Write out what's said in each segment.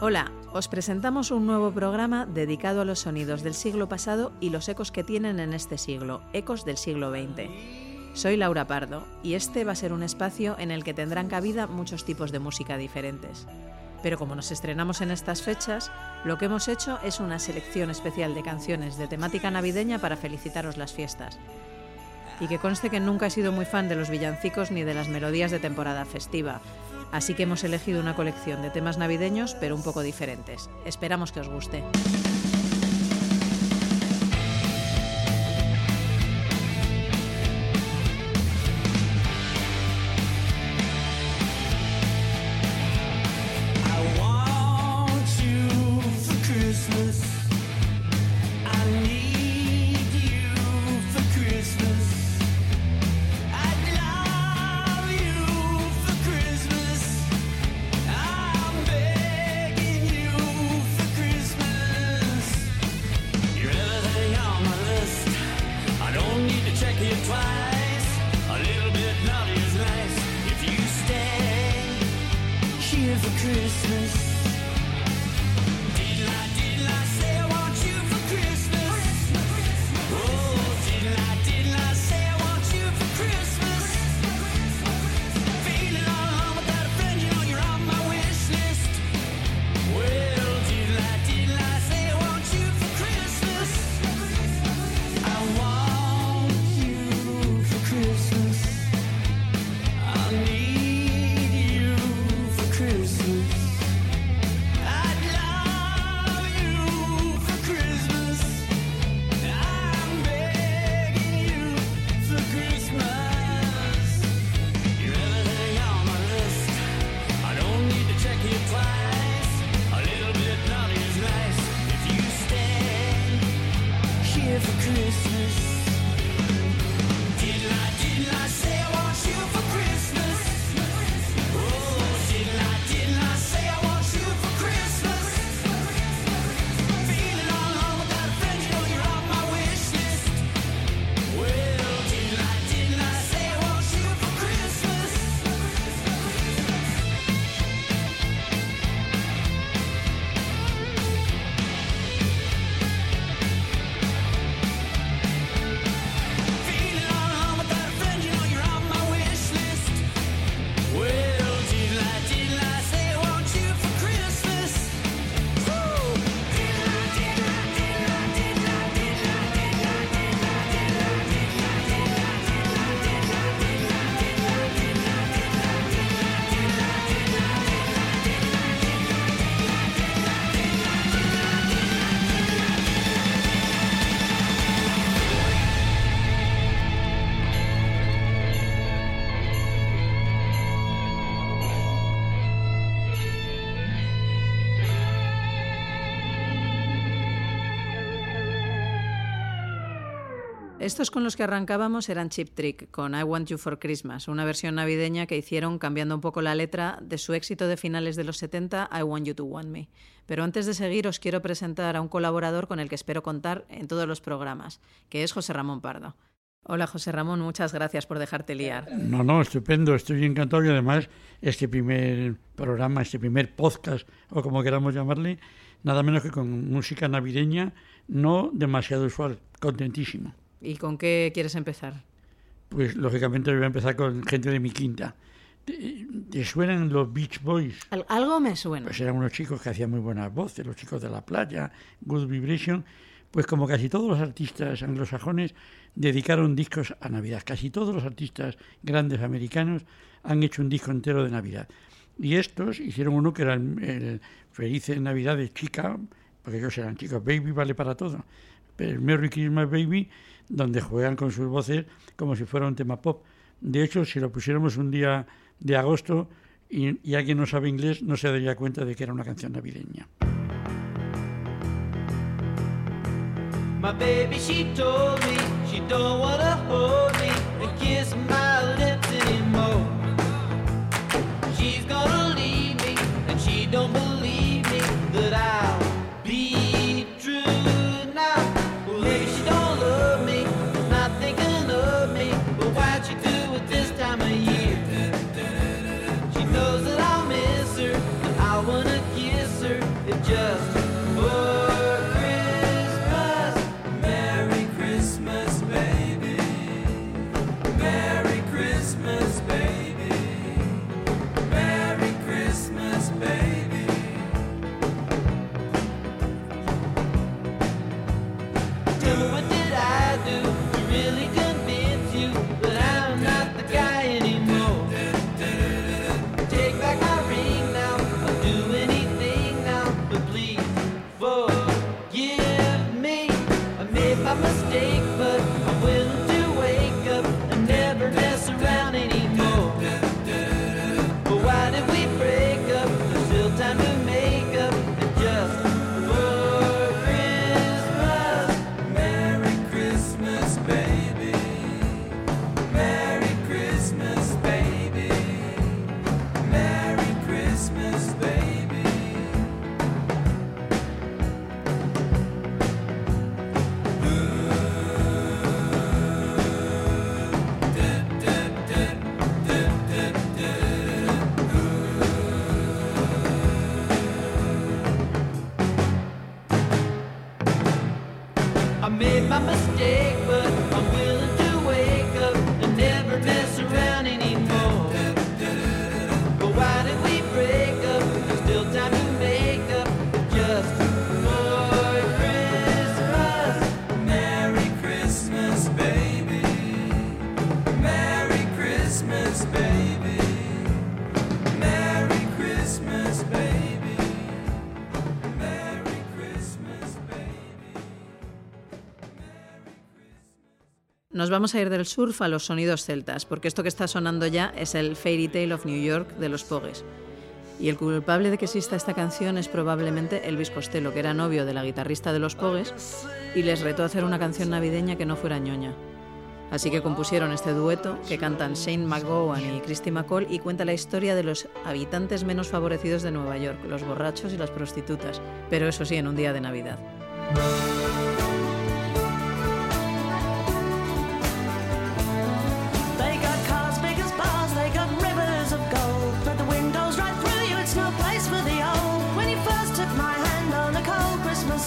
Hola, os presentamos un nuevo programa dedicado a los sonidos del siglo pasado y los ecos que tienen en este siglo, ecos del siglo XX. Soy Laura Pardo y este va a ser un espacio en el que tendrán cabida muchos tipos de música diferentes. Pero como nos estrenamos en estas fechas, lo que hemos hecho es una selección especial de canciones de temática navideña para felicitaros las fiestas. Y que conste que nunca he sido muy fan de los villancicos ni de las melodías de temporada festiva, Así que hemos elegido una colección de temas navideños, pero un poco diferentes. Esperamos que os guste. Estos con los que arrancábamos eran Chip Trick, con I Want You for Christmas, una versión navideña que hicieron cambiando un poco la letra de su éxito de finales de los 70, I Want You to Want Me. Pero antes de seguir os quiero presentar a un colaborador con el que espero contar en todos los programas, que es José Ramón Pardo. Hola José Ramón, muchas gracias por dejarte liar. No, no, estupendo, estoy encantado y además este primer programa, este primer podcast o como queramos llamarle, nada menos que con música navideña no demasiado usual, contentísimo. ¿Y con qué quieres empezar? Pues lógicamente voy a empezar con gente de mi quinta. ¿Te, suenan los Beach Boys? algo me suena. Pues eran unos chicos que hacían muy buenas voces, los chicos de la playa, Good Vibration. Pues como casi todos los artistas anglosajones dedicaron discos a Navidad. Casi todos los artistas grandes americanos han hecho un disco entero de Navidad. Y estos hicieron uno que era el, el Feliz Navidad de Chica, porque ellos eran chicos, Baby vale para todo. Pero el Merry Christmas Baby donde juegan con sus voces como si fuera un tema pop. De hecho, si lo pusiéramos un día de agosto y, alguien no sabe inglés, no se daría cuenta de que era una canción navideña. I made my mistake, but I'm willing. Nos vamos a ir del surf a los sonidos celtas, porque esto que está sonando ya es el Fairy Tale of New York de los Pogues. Y el culpable de que exista esta canción es probablemente Elvis Costello, que era novio de la guitarrista de los Pogues y les retó a hacer una canción navideña que no fuera ñoña. Así que compusieron este dueto que cantan Shane McGowan y Christy McCall y cuenta la historia de los habitantes menos favorecidos de Nueva York, los borrachos y las prostitutas, pero eso sí, en un día de Navidad.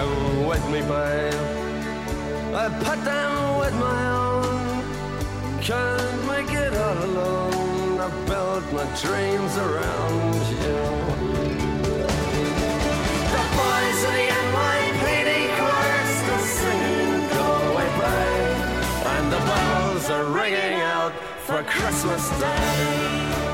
Them with me, babe. I put them with my own. Can't make it all alone. I built my dreams around you. The boys of the NYPD chorus still singing "Go Away, Babe," and the bells are ringing out for Christmas Day.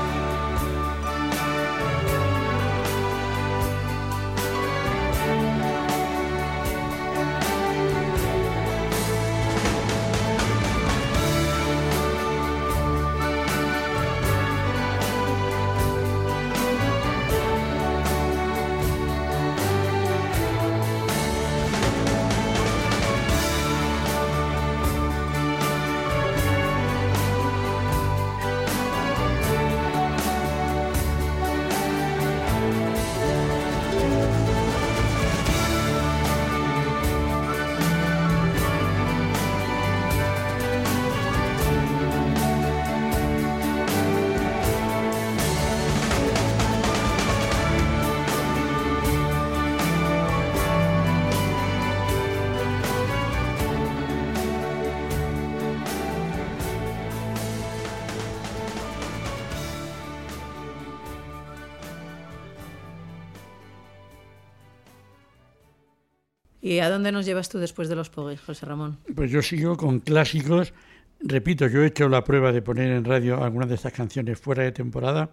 ¿Y a dónde nos llevas tú después de los Pogues, José Ramón? Pues yo sigo con clásicos. Repito, yo he hecho la prueba de poner en radio algunas de estas canciones fuera de temporada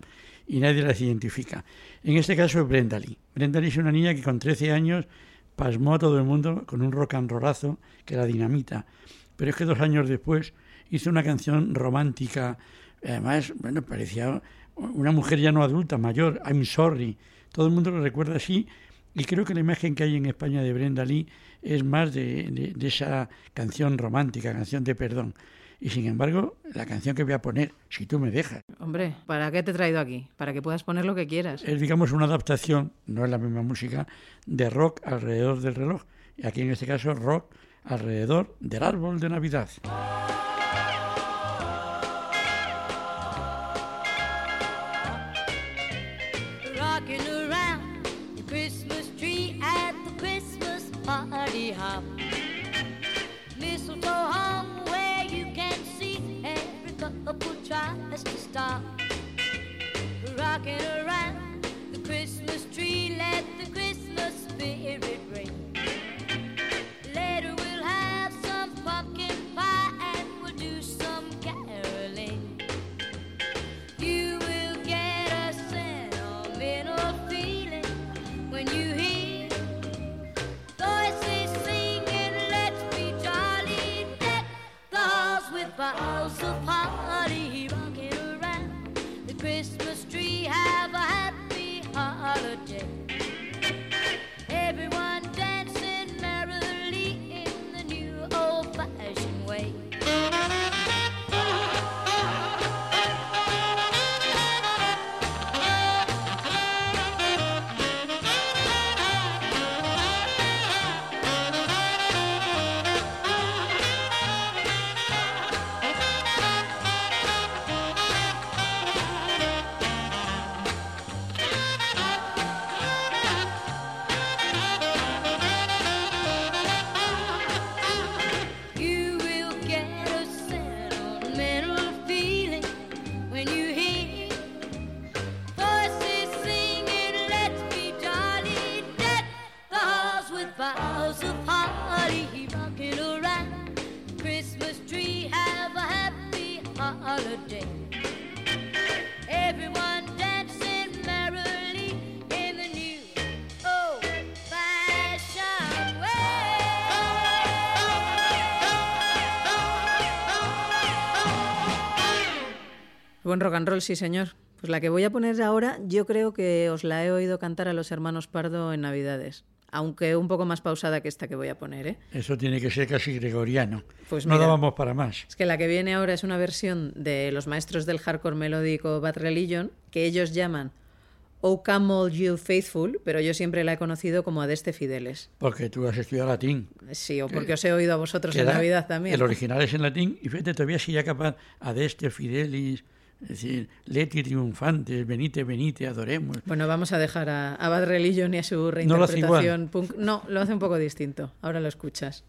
y nadie las identifica. En este caso es Brenda Lee. Brenda Lee es una niña que con 13 años pasmó a todo el mundo con un rock and rollazo que era dinamita. Pero es que dos años después hizo una canción romántica, además, bueno, parecía una mujer ya no adulta, mayor, I'm sorry. Todo el mundo lo recuerda así y creo que la imagen que hay en España de Brenda Lee es más de, de esa canción romántica, canción de perdón. Y sin embargo, la canción que voy a poner, si tú me dejas. Hombre, ¿para qué te he traído aquí? Para que puedas poner lo que quieras. Es, digamos, una adaptación, no es la misma música, de rock alrededor del reloj. Y aquí en este caso, rock alrededor del árbol de Navidad. Buen rock and roll, sí, señor. Pues la que voy a poner ahora, yo creo que os la he oído cantar a los hermanos Pardo en Navidades. Aunque un poco más pausada que esta que voy a poner, ¿eh? Eso tiene que ser casi gregoriano. Pues no mira. dábamos para más. Es que la que viene ahora es una versión de los maestros del hardcore melódico Bad Religion, que ellos llaman O Come All You Faithful, pero yo siempre la he conocido como Adeste Fideles. Porque tú has estudiado latín. Sí, o porque os he oído a vosotros en da- Navidad también. El original es en latín y fíjate, todavía sigue capaz Adeste Fidelis, es decir, Leti Triunfantes, Venite, Venite, adoremos. Bueno, vamos a dejar a, a Bad Religion y a su No lo hace reinterpretación punk. No, lo hace un poco distinto. Ahora lo escuchas.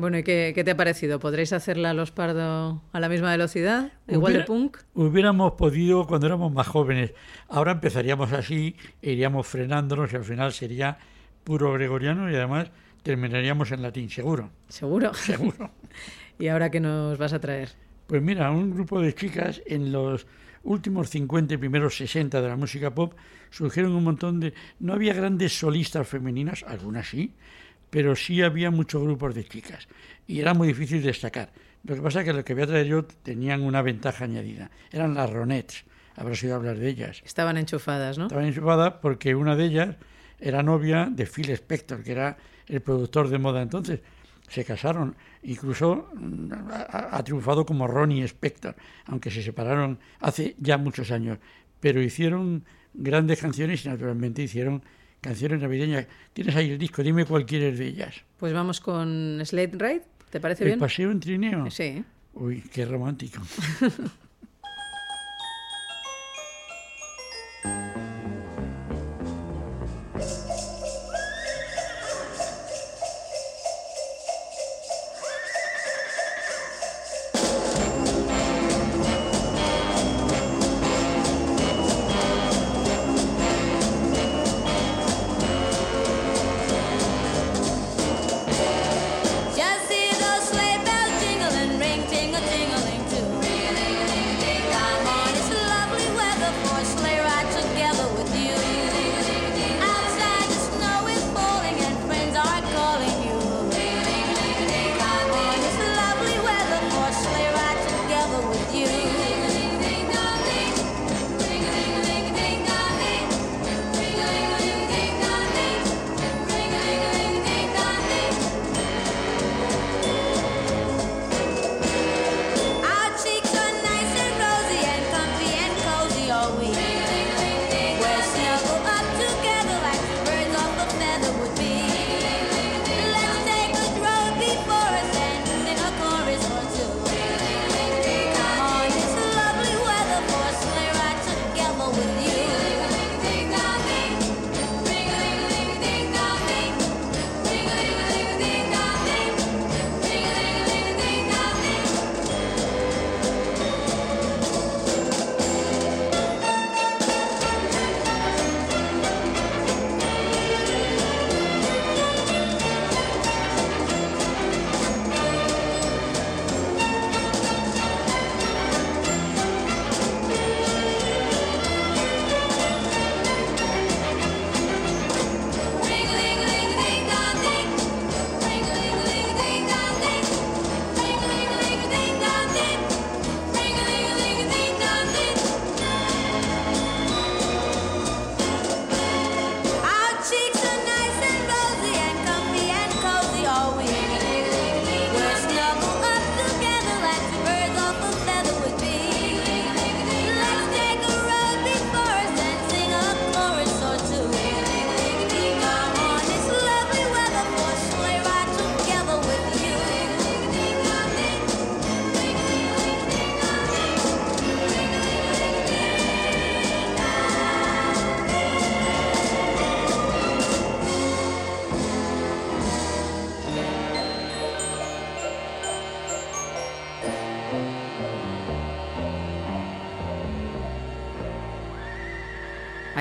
Bueno, ¿y qué, qué te ha parecido? ¿Podréis hacerla a los Pardo a la misma velocidad? ¿Igual de punk? Hubiéramos podido cuando éramos más jóvenes. Ahora empezaríamos así, iríamos frenándonos y al final sería puro gregoriano y además terminaríamos en latín, seguro, Seguro. seguro. ¿Y ahora qué nos vas a traer? Pues mira, un grupo de chicas en los últimos 50 y primeros 60 de la música pop surgieron un montón de... No había grandes solistas femeninas, algunas sí, pero sí había muchos grupos de chicas y era muy difícil destacar. Lo que pasa es que lo que voy a traer yo tenían una ventaja añadida. Eran las Ronettes, habrás oído hablar de ellas. Estaban enchufadas, ¿no? Estaban enchufadas porque una de ellas era novia de Phil Spector, que era el productor de moda entonces. Se casaron, incluso mm, ha, ha triunfado como Ronnie Spector, aunque se separaron hace ya muchos años. Pero hicieron grandes canciones y naturalmente hicieron canciones navideñas. Tienes ahí el disco, dime cuál quieres de ellas. Pues vamos con Slate Ride, ¿te parece El bien? paseo en trineo. Sí. Uy, qué romántico.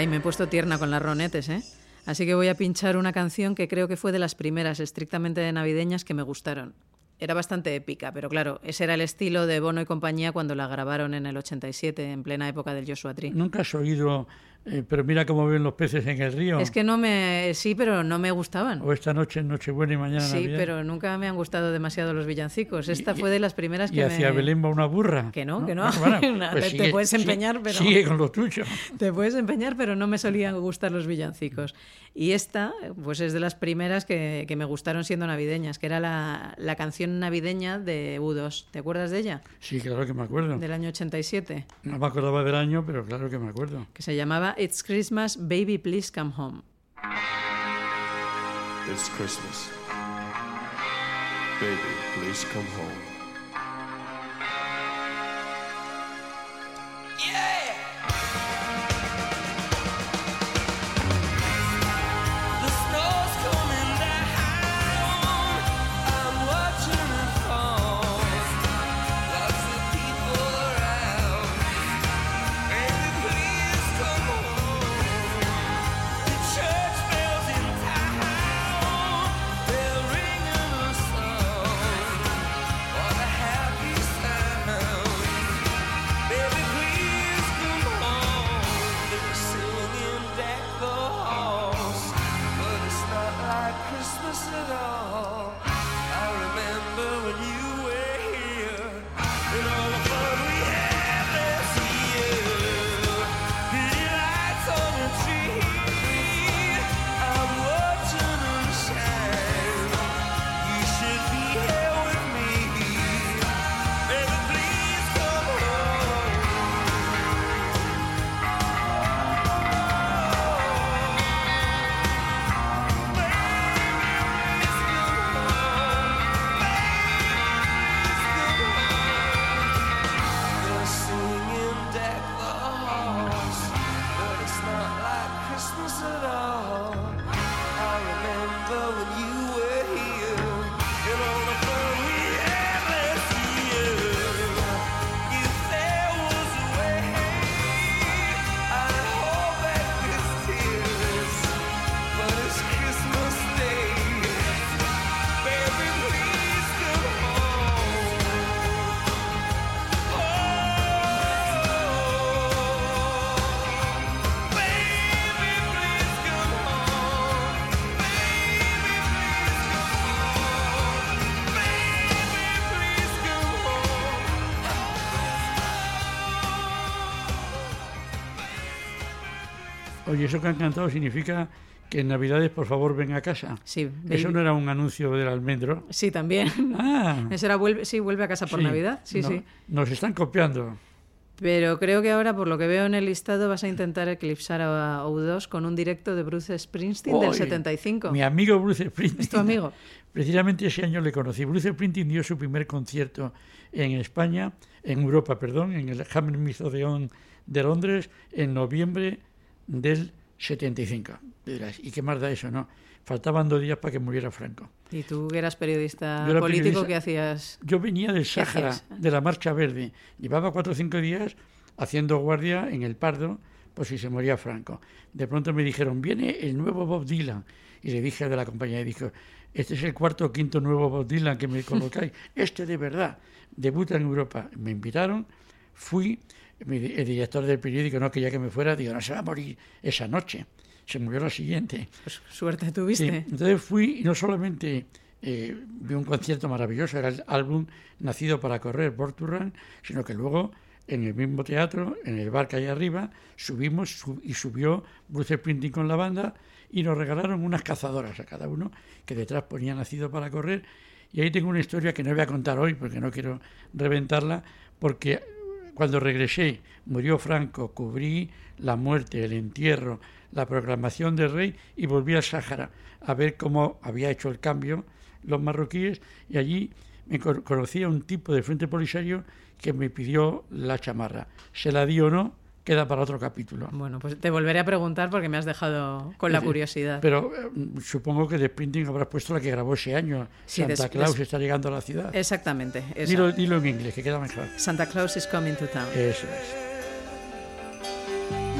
me he puesto tierna con las ronetes, ¿eh? Así que voy a pinchar una canción que creo que fue de las primeras estrictamente navideñas que me gustaron. Era bastante épica, pero claro, ese era el estilo de Bono y compañía cuando la grabaron en el 87, en plena época del Joshua Tree. ¿Nunca has oído Eh, pero mira cómo ven los peces en el río. Es que no me... Sí, pero no me gustaban. O esta noche es Nochebuena y mañana Sí, Navidad. pero nunca me han gustado demasiado los villancicos. Esta Y- fue de las primeras Y que hacia me... Belén va una burra. Que no, que no. Bueno, Una- pues te puedes empeñar, pero- Sigue con. Te puedes empeñar, pero no me solían gustar los villancicos. Y esta, pues es de las primeras que, que me gustaron siendo navideñas, que era la, la canción navideña de U2. ¿Te acuerdas de ella? Sí, claro que me acuerdo. Del año 87, No me acordaba del año, pero claro que me acuerdo. que se llamaba It's Christmas, Baby Please Come Home. It's Christmas. Baby, please come home. Oye, eso que han cantado significa que en Navidades, por favor, ven a casa. Sí, Eso baby- no era un anuncio del almendro. Sí, también. Ah, Ese era vuelve, sí, vuelve a casa por sí. Navidad. Sí, No, sí. Nos están copiando. Pero creo que ahora, por lo que veo en el listado, vas a intentar eclipsar a U2 con un directo de Bruce Springsteen del Oye, 75. Mi amigo Bruce Springsteen. ¿Es tu amigo? Precisamente ese año le conocí. Bruce Springsteen dio su primer concierto en España, en Europa, perdón, en el Hammersmith Odeon de Londres, en noviembre del 75. Y dirás, ¿y qué más da eso, no? Faltaban dos días para que muriera Franco. Y tú que eras periodista era político. ¿qué hacías? Yo venía del Sáhara, hacías? de la Marcha Verde. Llevaba cuatro o cinco días haciendo guardia en el Pardo, por si se moría Franco. De pronto me dijeron, viene el nuevo Bob Dylan. Y le dije de la compañía, y dijo, este es el cuarto o quinto nuevo Bob Dylan que me colocáis. este de verdad, debuta en Europa. Me invitaron, fui, el director del periódico no quería que me fuera, digo, no se va a morir esa noche. Se murió la siguiente. Pues suerte Sí, tuviste. entonces fui y no solamente eh, vi un concierto maravilloso, era el álbum Nacido para Correr, Run, sino que luego en el mismo teatro, en el bar que hay arriba, subimos su- y subió Bruce Springsteen con la banda y nos regalaron unas cazadoras a cada uno, que detrás ponía Nacido para Correr. Y ahí tengo una historia que no voy a contar hoy porque no quiero reventarla, porque cuando regresé, murió Franco, cubrí la muerte, el entierro, la proclamación del rey y volví al Sáhara a ver cómo había hecho el cambio los marroquíes y allí me co- conocí a un tipo de Frente Polisario que me pidió la chamarra. ¿Se la di o no? Queda para otro capítulo. Bueno, pues te volveré a preguntar porque me has dejado con la curiosidad. Pero eh, supongo que de Printing habrás puesto la que grabó ese año. Sí, Santa des- Claus des- está llegando a la ciudad. Exactamente. esa. Dilo, dilo en inglés, que queda mejor. Santa Claus is coming to town. Eso es.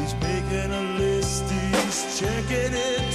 He's making a list, he's checking it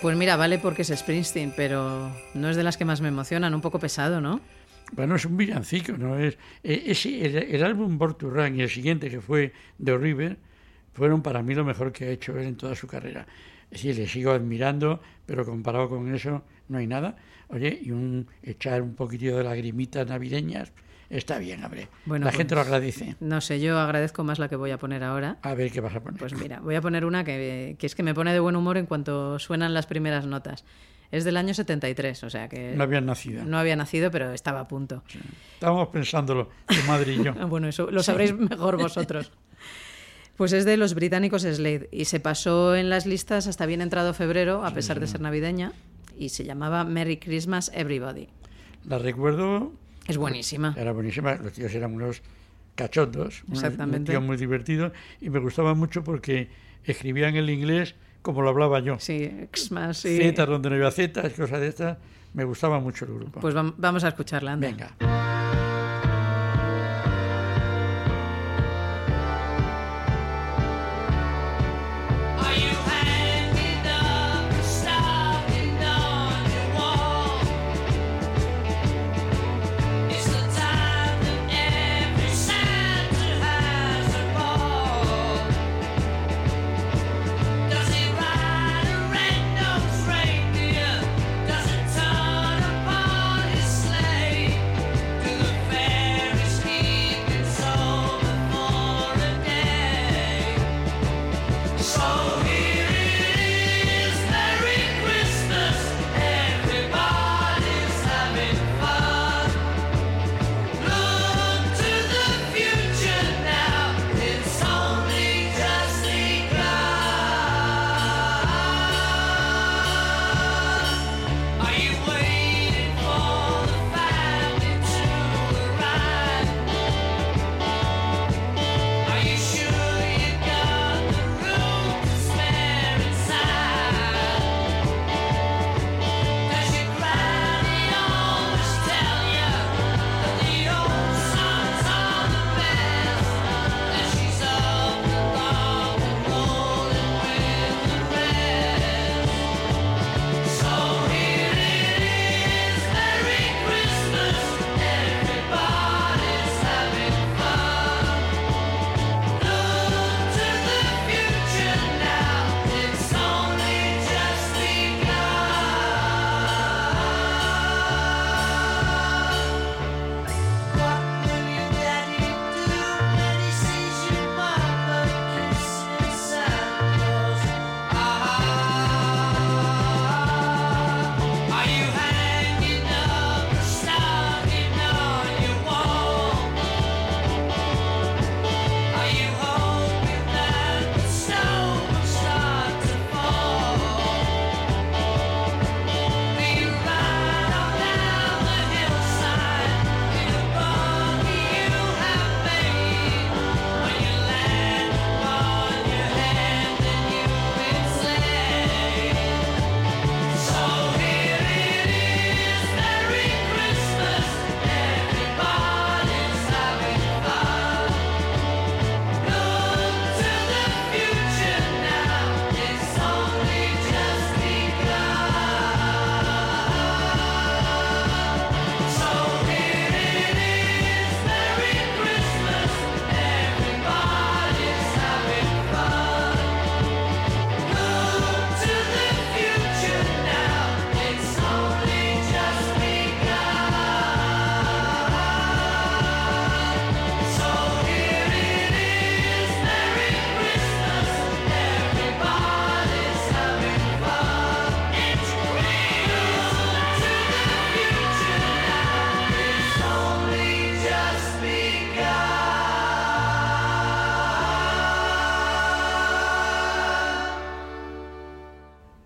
Pues mira, vale porque es Springsteen, pero no es de las que más me emocionan, un poco pesado, ¿no? Bueno, es un villancico, ¿no? Es, eh, ese, el, álbum Born to Run y el siguiente, que fue The River, fueron para mí lo mejor que ha hecho él en toda su carrera. Es decir, le sigo admirando, pero comparado con eso no hay nada. Oye, y un echar un poquitito de lagrimitas navideñas está bien, hombre. Bueno, la pues- gente lo agradece. No sé, yo agradezco más la que voy a poner ahora. A ver qué vas a poner. Pues mira, voy a poner una que, que es que me pone de buen humor en cuanto suenan las primeras notas. Es del año 73, o sea que no habían nacido. no había nacido, pero estaba a punto. Estábamos pensándolo, tu madre y yo. Bueno, eso lo sabréis mejor vosotros. Pues es de los británicos Slade y se pasó en las listas hasta bien entrado febrero, a pesar de ser navideña, y se llamaba Merry Christmas Everybody. La recuerdo, Es buenísima. era buenísima, los tíos eran unos cachondos, Exactamente. unos tíos muy divertidos, y me gustaba mucho porque escribían el inglés como lo hablaba yo. Sí, Xmas, sí. Z donde no había Z, cosas de estas. Me gustaba mucho el grupo. Pues vam- vamos a escucharla, anda. Venga.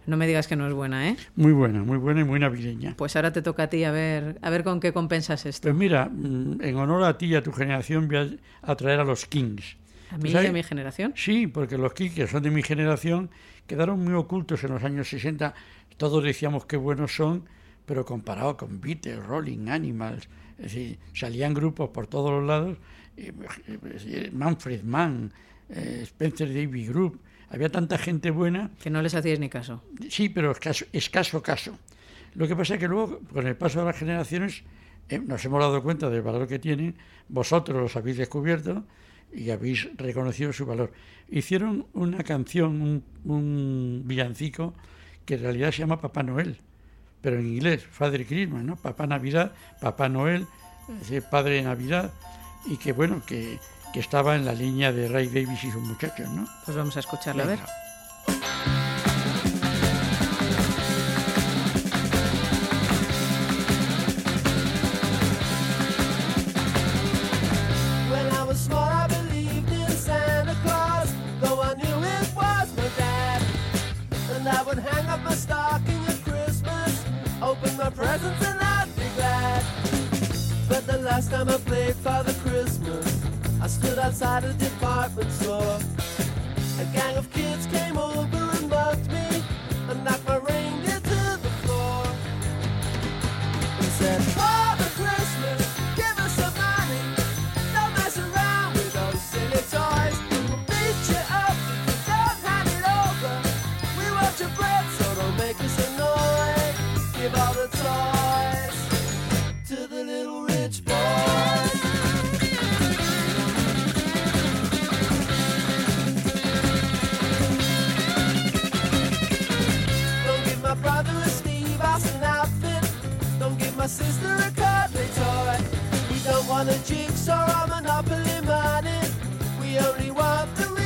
No me digas que no es buena, ¿eh? Muy buena, muy buena y muy navideña. Pues ahora te toca a ti a ver, a ver con qué compensas esto. Pues mira, mm, en honor a ti y a tu generación voy a, traer a los Kings. A mí Pues a mi generación. Sí, porque los Kings, que son de mi generación, quedaron muy ocultos en los años 60. Todos decíamos qué buenos son, pero comparado con Beatles, Rolling, Animals, es decir, salían grupos por todos los lados, eh, eh, Manfred Mann, eh, Spencer David Group, había tanta gente buena Que no les hacíais ni caso. Sí, pero escaso, escaso caso. Lo que pasa es que luego, con el paso de las generaciones, eh, nos hemos dado cuenta del valor que tienen, vosotros los habéis descubierto y habéis reconocido su valor. Hicieron una canción, un, un villancico, que en realidad se llama Papá Noel, pero en inglés, Father Christmas, ¿no? Papá Navidad, Papá Noel, es decir, Padre de Navidad, y que bueno, que, que estaba en la línea de Ray Davis y sus muchachos, ¿no? Pues vamos a escucharla, a ver. Venga. When I was small, I believed in Santa Claus, though I knew it was my dad. And I would hang up my stocking at Christmas, open my presents, and I'd be glad. But the last time I played Father Christmas, I stood outside a department store. A gang of kids came over and mugged me and knocked my reindeer to the floor. He said, Father Christmas, give us some money. Don't mess around with those silly toys. We'll beat you up if you don't hand it over. We want your bread, so don't make us annoyed. Give all the toys my sister a cuddly toy. We don't want a jigsaw or a Monopoly money. We only want the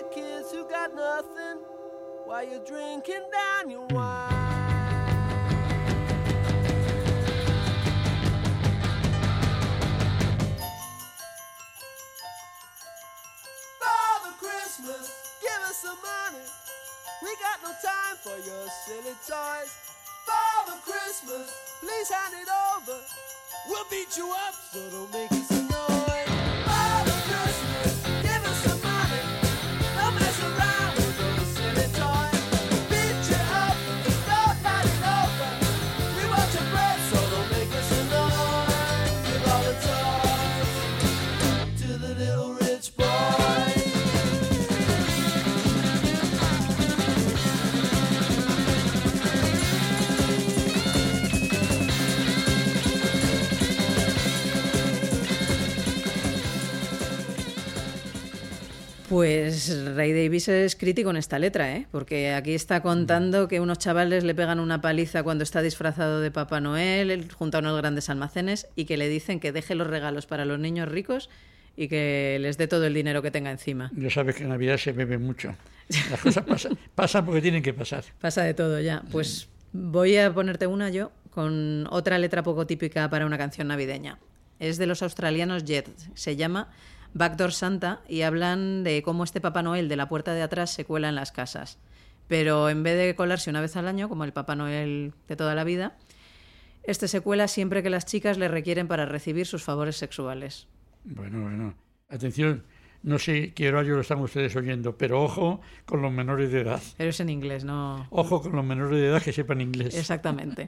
the kids who got nothing while you're drinking down your wine. Father Christmas, give us some money. We got no time for your silly toys. Father Christmas, please hand it over. We'll beat you up, so don't make us Pues Ray Davis es crítico en esta letra, ¿eh? porque aquí está contando que unos chavales le pegan una paliza cuando está disfrazado de Papá Noel junto a unos grandes almacenes y que le dicen que deje los regalos para los niños ricos y que les dé todo el dinero que tenga encima. Ya sabes que en Navidad se bebe mucho. Las cosas pasan, pasan porque tienen que pasar. Pasa de todo ya. Pues voy a ponerte una yo con otra letra poco típica para una canción navideña. Es de los australianos Jet. Se llama Backdoor Santa y hablan de cómo este Papá Noel de la puerta de atrás se cuela en las casas. Pero en vez de colarse una vez al año, como el Papá Noel de toda la vida, Este se cuela siempre que las chicas le requieren para recibir sus favores sexuales. Bueno, bueno. Atención, no sé qué horario lo están ustedes oyendo, pero ojo con los menores de edad. Pero es en inglés, no. Ojo con los menores de edad que sepan inglés. Exactamente.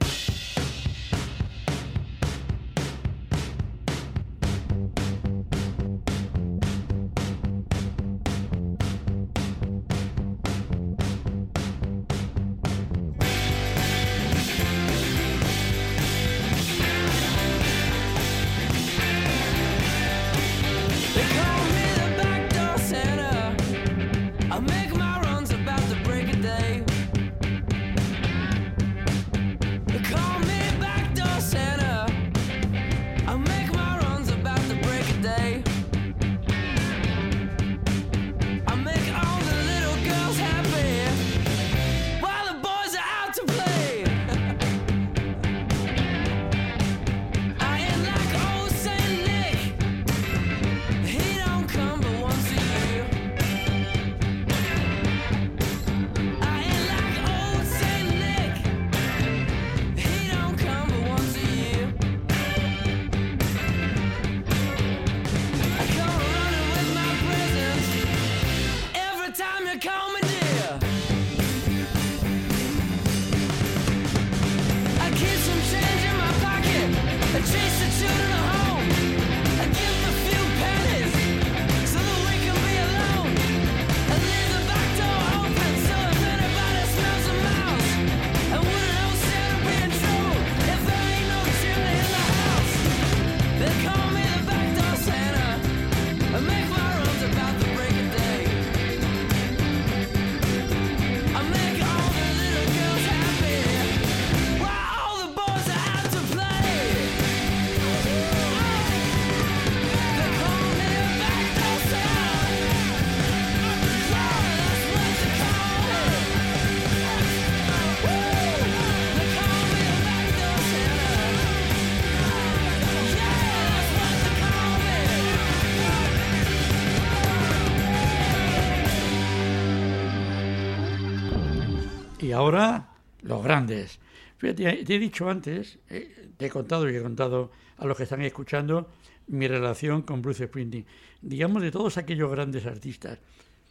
Ahora, los grandes. Fíjate, te he dicho antes, eh, te he contado y he contado a los que están escuchando mi relación con Bruce Springsteen. Digamos, de todos aquellos grandes artistas,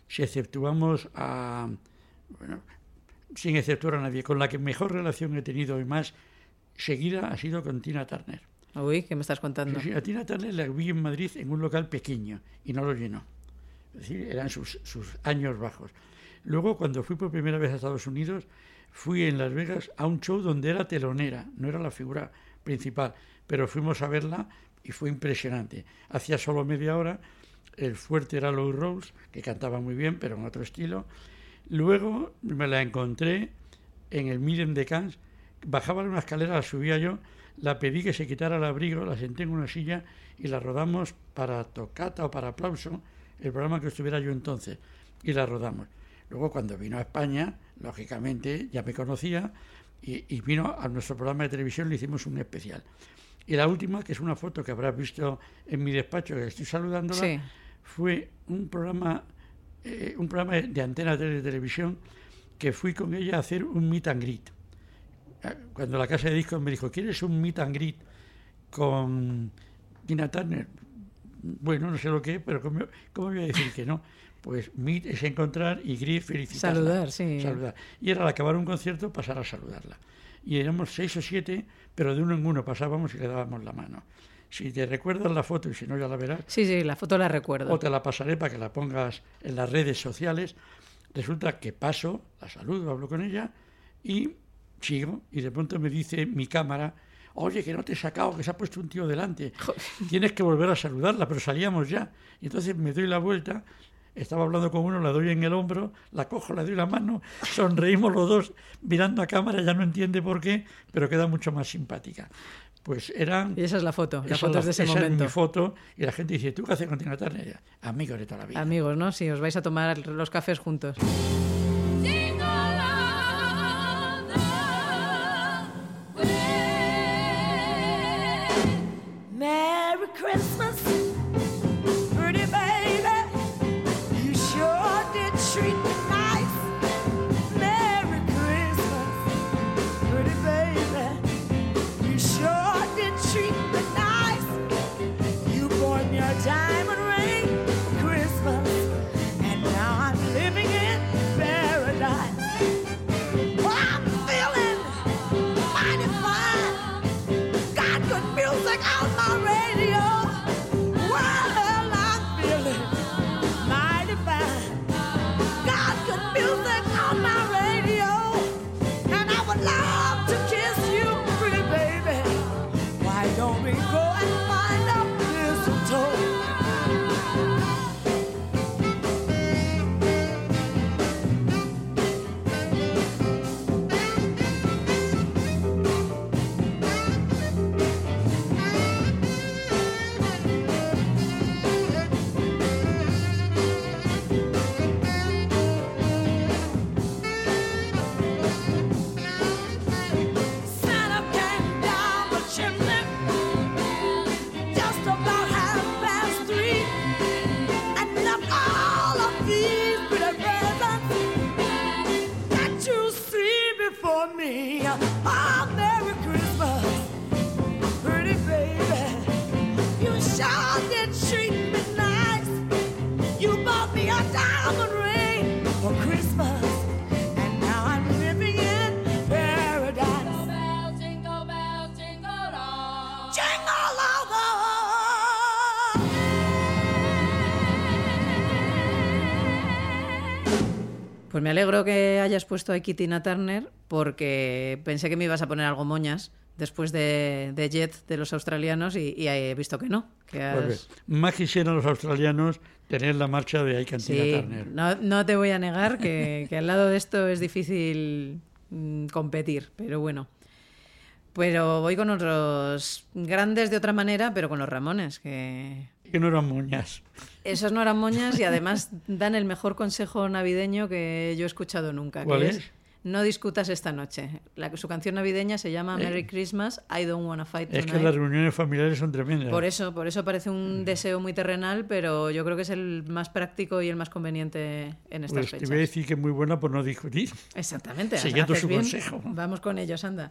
si exceptuamos a. Bueno, sin exceptuar a nadie, con la que mejor relación he tenido y más seguida ha sido con Tina Turner. Uy, ¿qué me estás contando? Sí, sí, a Tina Turner la vi en Madrid en un local pequeño y no lo llenó. Es decir, eran sus, sus años bajos. Luego, cuando fui por primera vez a Estados Unidos, fui en Las Vegas a un show donde era telonera, no era la figura principal, pero fuimos a verla y fue impresionante. Hacía solo media hora, el fuerte era Lou Rose, que cantaba muy bien, pero en otro estilo. Luego me la encontré en el Miren de Cannes, bajaba una escalera, la subía yo, la pedí que se quitara el abrigo, la senté en una silla y la rodamos para tocata o para aplauso, el programa que estuviera yo entonces, y la rodamos. Luego cuando vino a España, lógicamente ya me conocía y, y vino a nuestro programa de televisión, le hicimos un especial. Y la última, que es una foto que habrás visto en mi despacho, que estoy saludándola, Sí. fue un programa, eh, un programa de Antena 3 de televisión que fui con ella a hacer un meet and greet. Eh, Cuando la casa de discos me dijo, ¿quieres un meet and greet con Tina Turner? Bueno, no sé lo que es, pero ¿cómo, cómo voy a decir que no? Pues meet es encontrar y greet felicitarla. Saludar, sí. Saludar. Y era al acabar un concierto pasar a saludarla. Y éramos seis o siete, pero de uno en uno pasábamos y le dábamos la mano. Si te recuerdas la foto, y si no ya la verás, Sí, sí, la foto la recuerdo. o te la pasaré para que la pongas en las redes sociales. Resulta que paso, la saludo, hablo con ella y sigo. Y de pronto me dice mi cámara, oye, que no te he sacado, que se ha puesto un tío delante. Tienes que volver a saludarla, pero salíamos ya. Y entonces me doy la vuelta, estaba hablando con uno, la doy en el hombro, la cojo, le doy la mano, sonreímos los dos mirando a cámara, ya no entiende por qué, pero queda mucho más simpática. Pues eran... Y esa es la foto, la foto es de ese esa momento. mi foto y la gente dice, ¿tú qué haces con Tina Turner? Amigos de toda la vida. Amigos, ¿no? Si os vais a tomar los cafés juntos. Pues me alegro que hayas puesto a Tina Turner porque pensé que me ibas a poner algo moñas después de, de Jet de los australianos y, y he visto que no. Que has- Pues bien, más quisieran los australianos tener la marcha de Aikantina Sí, Turner. no, no te voy a negar que, que al lado de esto es difícil mm, competir, pero bueno. Pero voy con otros grandes de otra manera, pero con los Ramones, que Que no eran moñas. esos no eran moñas y además dan el mejor consejo navideño que yo he escuchado nunca. ¿Cuál que es? No discutas esta noche. La, su canción navideña se llama Merry Christmas, I Don't Wanna Fight Es Tonight. que las reuniones familiares son tremendas. Por eso, por eso parece un deseo muy terrenal, pero yo creo que es el más práctico y el más conveniente en estas Pues te fechas. voy a decir que es muy buena por no discutir. Exactamente. Siguiendo su bien. consejo. Vamos con ellos, anda.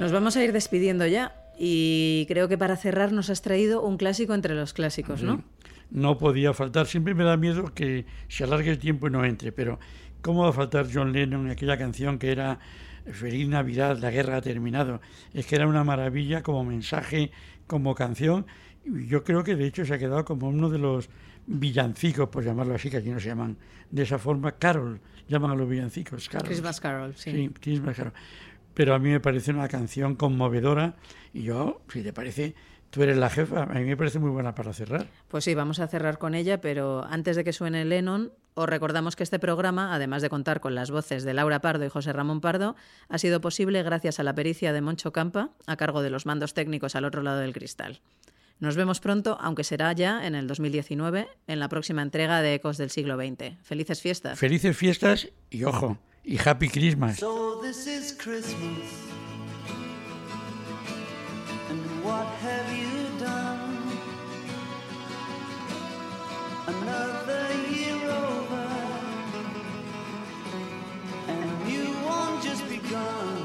Nos vamos a ir despidiendo ya y creo que para cerrar nos has traído un clásico entre los clásicos, ¿no? No podía faltar. Siempre me da miedo que se alargue el tiempo y no entre, pero ¿cómo va a faltar John Lennon en aquella canción que era Feliz Navidad, la guerra ha terminado? Es que era una maravilla como mensaje, como canción. Y Yo creo que de hecho se ha quedado como uno de los villancicos, por llamarlo así, que aquí no se llaman de esa forma, Carol, llaman a los villancicos, Carol. Christmas Carol, sí. Sí, Christmas Carol. Pero a mí me parece una canción conmovedora y yo, si te parece, tú eres la jefa, a mí me parece muy buena para cerrar. Pues sí, vamos a cerrar con ella, pero antes de que suene Lennon, os recordamos que este programa, además de contar con las voces de Laura Pardo y José Ramón Pardo, ha sido posible gracias a la pericia de Moncho Campa, a cargo de los mandos técnicos al otro lado del cristal. Nos vemos pronto, aunque será ya en el 2019, en la próxima entrega de Ecos del siglo XX. Felices fiestas. Felices fiestas y ojo, y Happy Christmas. So this is Christmas. And what have you done? Another year over. And new one just begun.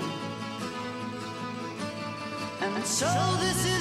And so this is